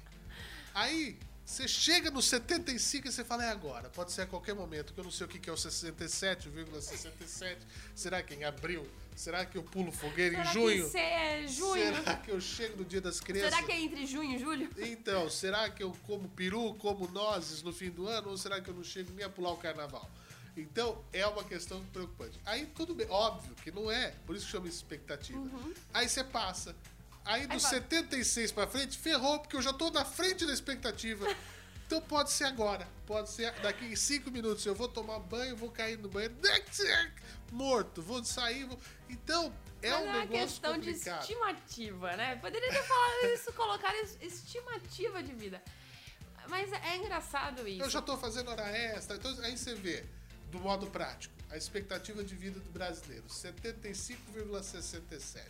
Aí você chega no 75 e você fala, é agora, pode ser a qualquer momento, que eu não sei o que que é o 67,67. Será que em abril? Será que eu pulo fogueira Será em junho? que é junho? Será que eu chego no dia das crianças? Será que é entre junho e julho? Então, será que eu como peru, como nozes no fim do ano, ou será que eu não chego nem a pular o carnaval? Então, é uma questão preocupante. Aí, tudo bem, óbvio que não é, por isso que chama expectativa. Aí você passa. Aí, dos vai. 76 pra frente, ferrou, porque eu já tô na frente da expectativa. Então, pode ser agora. Pode ser daqui em 5 minutos. Eu vou tomar banho, vou cair no banheiro, morto, vou sair. Vou... Então, é Mas um é uma negócio questão complicado. de estimativa, né? Poderia ter falado isso, colocar es- estimativa de vida. Mas é engraçado isso. Eu já tô fazendo hora extra. Então, aí você vê, do modo prático, a expectativa de vida do brasileiro, 75,67.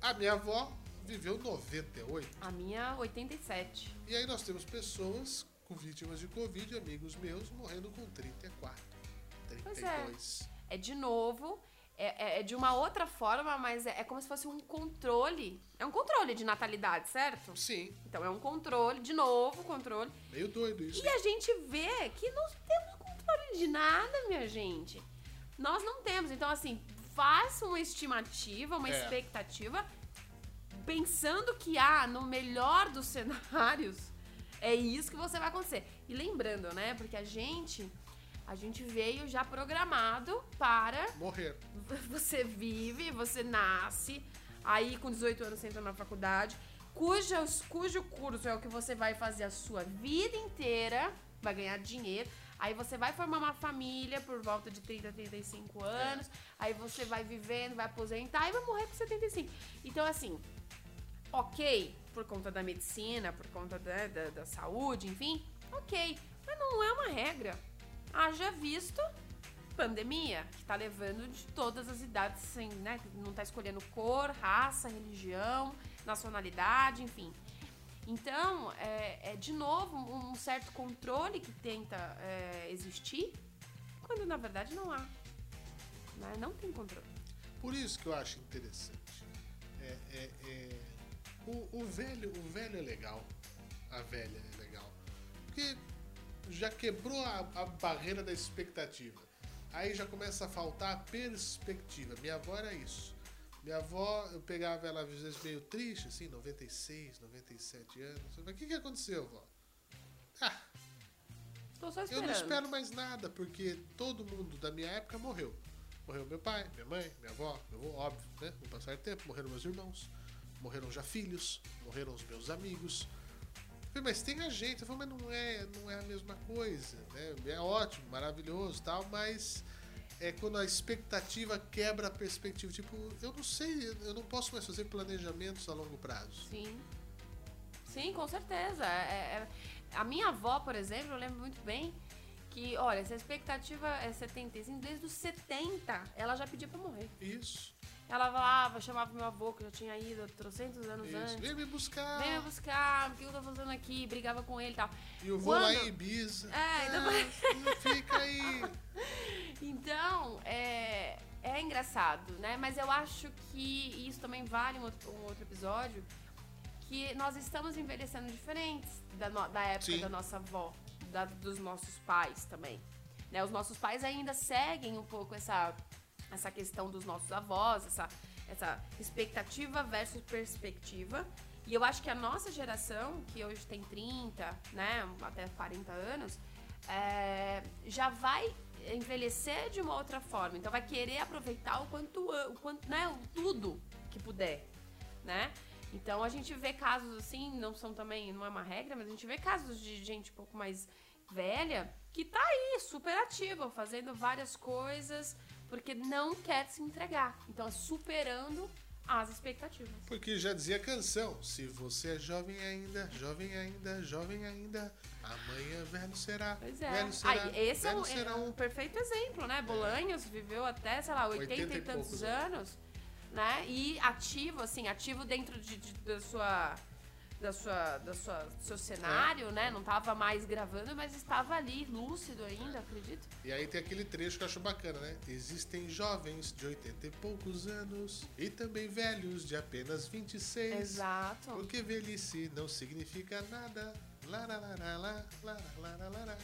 A minha avó viveu 98. A minha, 87. E aí nós temos pessoas com vítimas de Covid, amigos meus, morrendo com 34, Pois 32. É de novo, é, é- é de uma outra forma, mas é, é como se fosse um controle. É um controle de natalidade, certo? Sim, Então é um controle, de novo, controle. meio doido isso. E a gente vê que não temos controle de nada, minha gente. Nós não temos. Então, assim, faça uma estimativa, uma É. expectativa, pensando que, ah, no melhor dos cenários, é isso que você vai acontecer. E lembrando, né? Porque a gente. A gente veio já programado para Morrer. você vive, você nasce, aí com 18 anos você entra na faculdade, cuja, cujo curso é o que você vai fazer a sua vida inteira, vai ganhar dinheiro, aí você vai formar uma família por volta de 30, 35 anos, aí você vai vivendo, vai aposentar e vai morrer com 75. Então, assim, ok, por conta da medicina, por conta da, da, da saúde, enfim, ok, mas não é uma regra. Haja visto pandemia, que tá levando de todas as idades, sem, né? Não tá escolhendo cor, raça, religião, nacionalidade, enfim. Então, é, é, de novo um certo controle que tenta é, existir, quando na verdade não há. Né? Não tem controle. Por isso que eu acho interessante. É, é, é, o, o velho, o velho é legal. A velha é legal. Porque já quebrou a, a barreira da expectativa. Aí já começa a faltar a perspectiva. Minha avó era isso. Minha avó, eu pegava ela às vezes meio triste, assim, 96, 97 anos. Falei, o que, que aconteceu, vó? Ah, eu não espero mais nada, porque todo mundo da minha época morreu. Morreu meu pai, minha mãe, minha avó, meu avô, óbvio, né? No passar do tempo, morreram meus irmãos, morreram já filhos, morreram os meus amigos. Falei, mas tem a gente. Eu falei, mas não é, não é a mesma coisa, né? É ótimo, maravilhoso tal, mas é quando a expectativa quebra a perspectiva. Tipo, eu não sei, eu não posso mais fazer planejamentos a longo prazo. Sim. Sim, com certeza. É- é- a minha avó, por exemplo, eu lembro muito bem que, olha, se a expectativa é 75, desde os 70 ela já pedia pra morrer. Isso, Ela falava, chamava meu avô, que já tinha ido há trocentos anos isso. antes. Vem me buscar. Vem me buscar, o que eu tô fazendo aqui? Brigava com ele e tal. E eu vou lá Quando- em Ibiza. É, então- Ah, fica aí. Então, é, é engraçado, né? Mas eu acho que isso também vale um outro, um outro episódio, que nós estamos envelhecendo diferentes da, no- da época Sim. da nossa avó, da- dos nossos pais também. Né? Os nossos pais ainda seguem um pouco essa, essa questão dos nossos avós, essa, essa expectativa versus perspectiva. E eu acho que a nossa geração, que hoje tem 30, né, até 40 anos, é, já vai envelhecer de uma outra forma. Então vai querer aproveitar o quanto, o quanto, né, o tudo que puder, né? Então a gente vê casos assim, não são também, não é uma regra, mas a gente vê casos de gente um pouco mais velha que tá aí, super ativa, fazendo várias coisas, porque não quer se entregar. Então é superando as expectativas. Porque já dizia a canção: se você é jovem ainda, jovem ainda, jovem ainda, amanhã velho será. Pois é. Velho será, Aí, esse é um, é um perfeito exemplo, né? Bolanhos viveu até, sei lá, 80, 80 e tantos anos, né? E ativo, assim, ativo dentro de, de- da sua. Da sua, da sua, do seu cenário, né? Não tava mais gravando, mas estava ali, lúcido ainda, acredito. E aí tem aquele trecho que eu acho bacana, né? Existem jovens de 80 e poucos anos e também velhos de apenas 26. Exato. Porque velhice não significa nada. Lá, lá, lá, lá, lá, lá, lá, lá.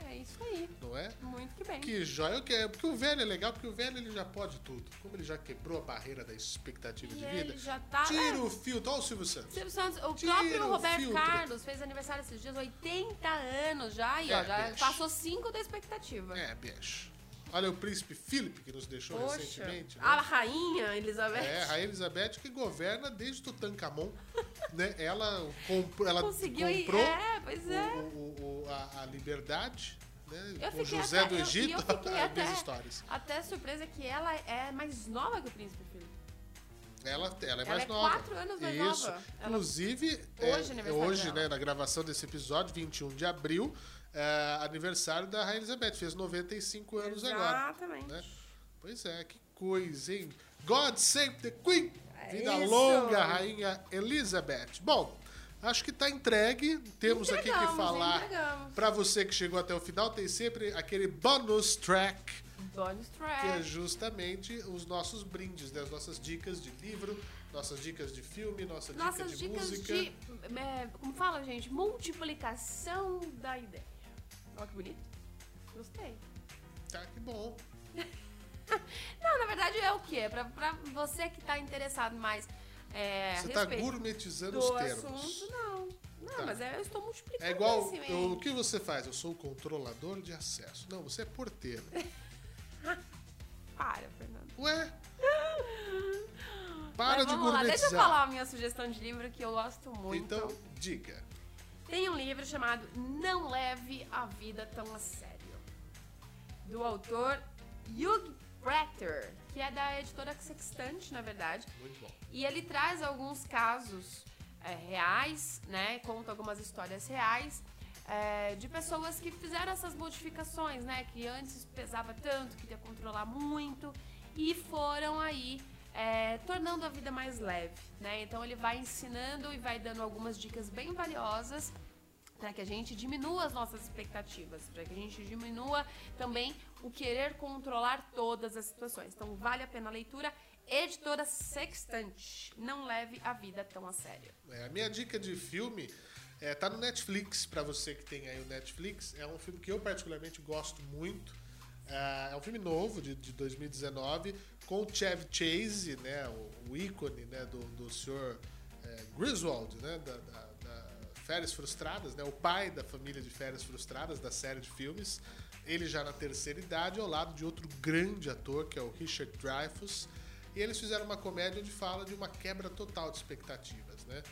É isso aí. Não é? Muito que bem. Que joia, que é- porque o velho é legal, porque o velho ele já pode tudo. Como ele já quebrou a barreira da expectativa E de ele vida, já tá. tira é, o filtro. Olha o Silvio Santos. Silvio Santos, o Tira próprio o Roberto filtro. Carlos fez aniversário esses dias, 80 anos já, e ó, É, já bicho. passou 5 da expectativa. É, bicho. Olha o príncipe Philip que nos deixou Poxa, recentemente. né? a rainha Elizabeth É, a Rainha Elizabeth que governa desde Tutankhamon, né? Ela, comprou, ela conseguiu ir. comprou É, pois o- é. o- o- a, a liberdade, né? Eu fiquei José até- do eu- eu Egito, fiquei as até- minhas histórias. Até surpresa que ela é mais nova que o Príncipe Felipe. Ela, ela é Ela mais é nova. quatro anos mais Isso. nova. Ela- Inclusive, Hoje é, hoje, né, na gravação desse episódio, 21 de abril, é aniversário da Rainha Elizabeth. Fez 95 anos agora. Exatamente. né? Pois é, que coisa, hein? God save the Queen! É Vida isso. longa, Rainha Elizabeth. Bom, acho que tá entregue. Temos aqui que falar. Pra você que chegou até o final, tem sempre aquele bonus track, Bonus que é track. justamente os nossos brindes, né? as nossas dicas de livro, nossas dicas de filme, nossa dica Nossas de dicas música. de. é, como fala, gente? Multiplicação da ideia. Olha que bonito. Gostei. Tá, que bom. Não, na verdade é o quê? Pra, pra você que tá interessado mais é, Você tá gourmetizando do os termos. assunto, não. Não, Tá. mas é, eu estou multiplicando É igual, eu- o que você faz? Eu sou o controlador de acesso. Não, você é porteiro. Para, Fernando. Ué? Para Mas de vamos lá, deixa eu gourmetizar. falar a minha sugestão de livro que eu gosto muito. Então, diga. Tem um livro chamado Não Leve a Vida Tão a Sério, do autor Hugh Prater, que é da editora Sextante, na verdade. Muito bom. E ele traz alguns casos é, reais, né? Conta algumas histórias reais é, de pessoas que fizeram essas modificações, né? Que antes pesava tanto, queria controlar muito e foram aí é, tornando a vida mais leve, né? Então ele vai ensinando e vai dando algumas dicas bem valiosas para que a gente diminua as nossas expectativas, para que a gente diminua também o querer controlar todas as situações. Então vale a pena a leitura. Editora Sextante. Não leve a vida tão a sério. É, a minha dica de filme é, tá no Netflix, pra você que tem aí o Netflix. É um filme que eu particularmente gosto muito. É, é um filme novo, de, de 2019, com o Chevy Chase, né, o, o ícone né, do, do senhor é, Griswold, né, da, da Férias Frustradas, né, o pai da família de Férias Frustradas, da série de filmes. Ele já na terceira idade, ao lado de outro grande ator, que é o Richard Dreyfuss. E eles fizeram uma comédia onde fala de uma quebra total de expectativas, né?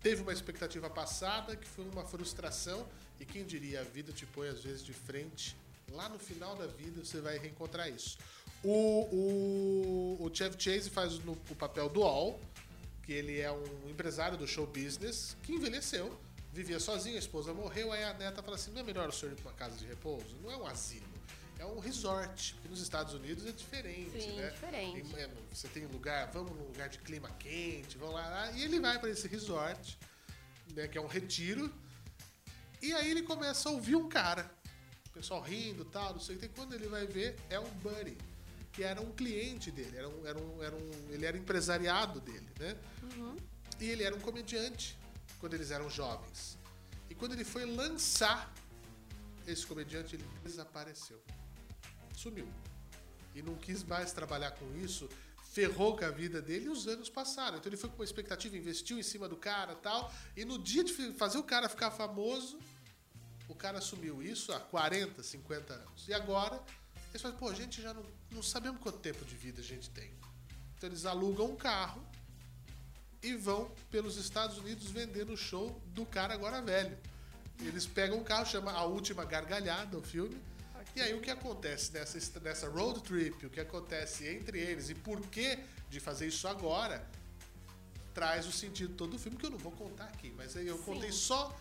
Teve uma expectativa passada que foi uma frustração e quem diria a vida te põe às vezes de frente. Lá no final da vida você vai reencontrar isso. O, o, o Chase faz no, o papel do All, que ele é um empresário do show business que envelheceu, vivia sozinho, a esposa morreu, aí a neta fala assim: não é melhor o senhor ir para uma casa de repouso? Não é um asilo, é um resort, porque nos Estados Unidos é diferente, Sim, né? diferente. Tem- é, você tem lugar, vamos num lugar de clima quente, vamos lá, e ele vai para esse resort, né, que é um retiro, e aí ele começa a ouvir um cara, o pessoal rindo e tal, não sei o que, quando ele vai ver, é um buddy, que era um cliente dele, era um, era um, era um, ele era empresariado dele, né? E ele era um comediante quando eles eram jovens. E quando ele foi lançar esse comediante, ele desapareceu. Sumiu. E não quis mais trabalhar com isso. ferrou com a vida dele e os anos passaram. Então ele foi com uma expectativa, investiu em cima do cara tal. E no dia de fazer o cara ficar famoso, o cara assumiu isso há 40, 50 anos. E agora, eles falam, pô, a gente já não, não sabemos quanto tempo de vida a gente tem. Então eles alugam um carro e vão pelos Estados Unidos vendendo o show do cara agora velho. Eles pegam um carro, chama A Última Gargalhada, o filme. E aí o que acontece nessa, nessa road trip, o que acontece entre eles e por que de fazer isso agora, traz o sentido todo do filme, que eu não vou contar aqui. Mas aí eu Sim. contei só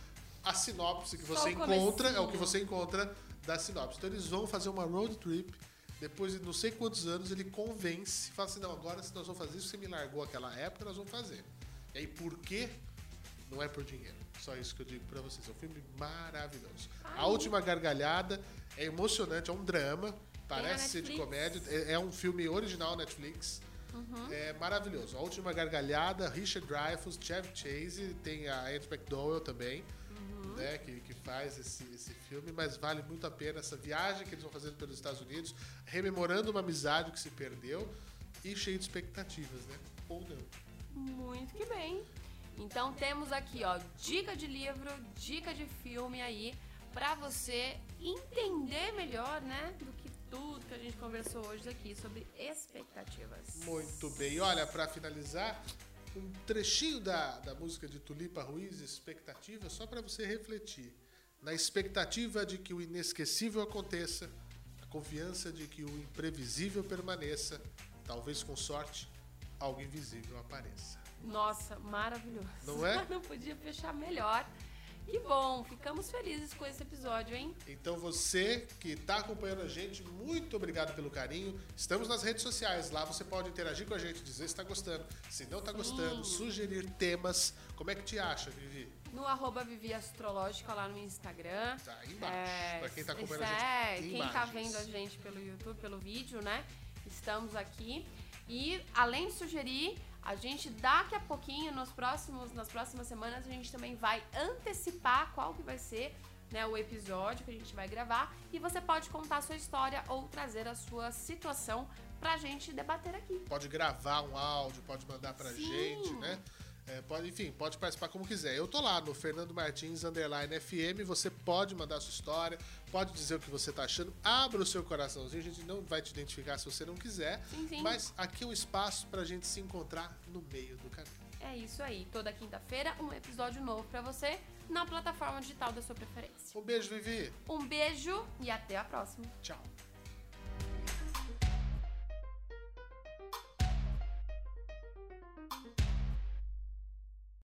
a sinopse que você encontra, é o que você encontra da sinopse. Então eles vão fazer uma road trip, depois de não sei quantos anos, ele convence, fala assim, não, agora se nós vamos fazer isso, você me largou aquela época, nós vamos fazer. E aí por quê? Não é por dinheiro. Só isso que eu digo para vocês. É um filme maravilhoso. Ai. A Última Gargalhada é emocionante, é um drama. Parece ser de comédia. É, é, um filme original Netflix. Uhum. É maravilhoso. A Última Gargalhada, Richard Dreyfuss, Chevy Chase, tem a Anne McDowell também. Uhum. Né, que, que faz esse, esse filme, mas vale muito a pena essa viagem que eles vão fazendo pelos Estados Unidos, rememorando uma amizade que se perdeu e cheio de expectativas, né? Ou não. Muito que bem. Então temos aqui, ó, dica de livro, dica de filme aí para você entender melhor, né, do que tudo que a gente conversou hoje aqui sobre expectativas. Muito bem. Olha, para finalizar, um trechinho da, da música de Tulipa Ruiz, Expectativa, só para você refletir. Na expectativa de que o inesquecível aconteça, a confiança de que o imprevisível permaneça, talvez com sorte, algo invisível apareça. Nossa, maravilhoso. Não é? Não podia fechar melhor. Que bom, ficamos felizes com esse episódio, hein? Então você que está acompanhando a gente, muito obrigado pelo carinho. Estamos nas redes sociais, lá você pode interagir com a gente, dizer se está gostando, se não está gostando, sugerir temas. Como é que te acha, Vivi? No arroba Vivi Astrológica lá no Instagram. Tá aí embaixo, é, pra quem está acompanhando é, a gente. Quem está vendo a gente pelo YouTube, pelo vídeo, né? Estamos aqui. E além de sugerir, a gente daqui a pouquinho, nos próximos, nas próximas semanas, a gente também vai antecipar qual que vai ser né, o episódio que a gente vai gravar e você pode contar a sua história ou trazer a sua situação pra gente debater aqui. Pode gravar um áudio, pode mandar pra Sim. gente, né? É, pode, enfim, pode participar como quiser. Eu tô lá no Fernando Martins Underline FM. Você pode mandar sua história, pode dizer o que você tá achando. Abra o seu coraçãozinho. A gente não vai te identificar se você não quiser. Sim, sim. Mas aqui é um espaço pra gente se encontrar no meio do caminho. É isso aí. Toda quinta-feira, um episódio novo para você na plataforma digital da sua preferência. Um beijo, Vivi. Um beijo e até a próxima. Tchau.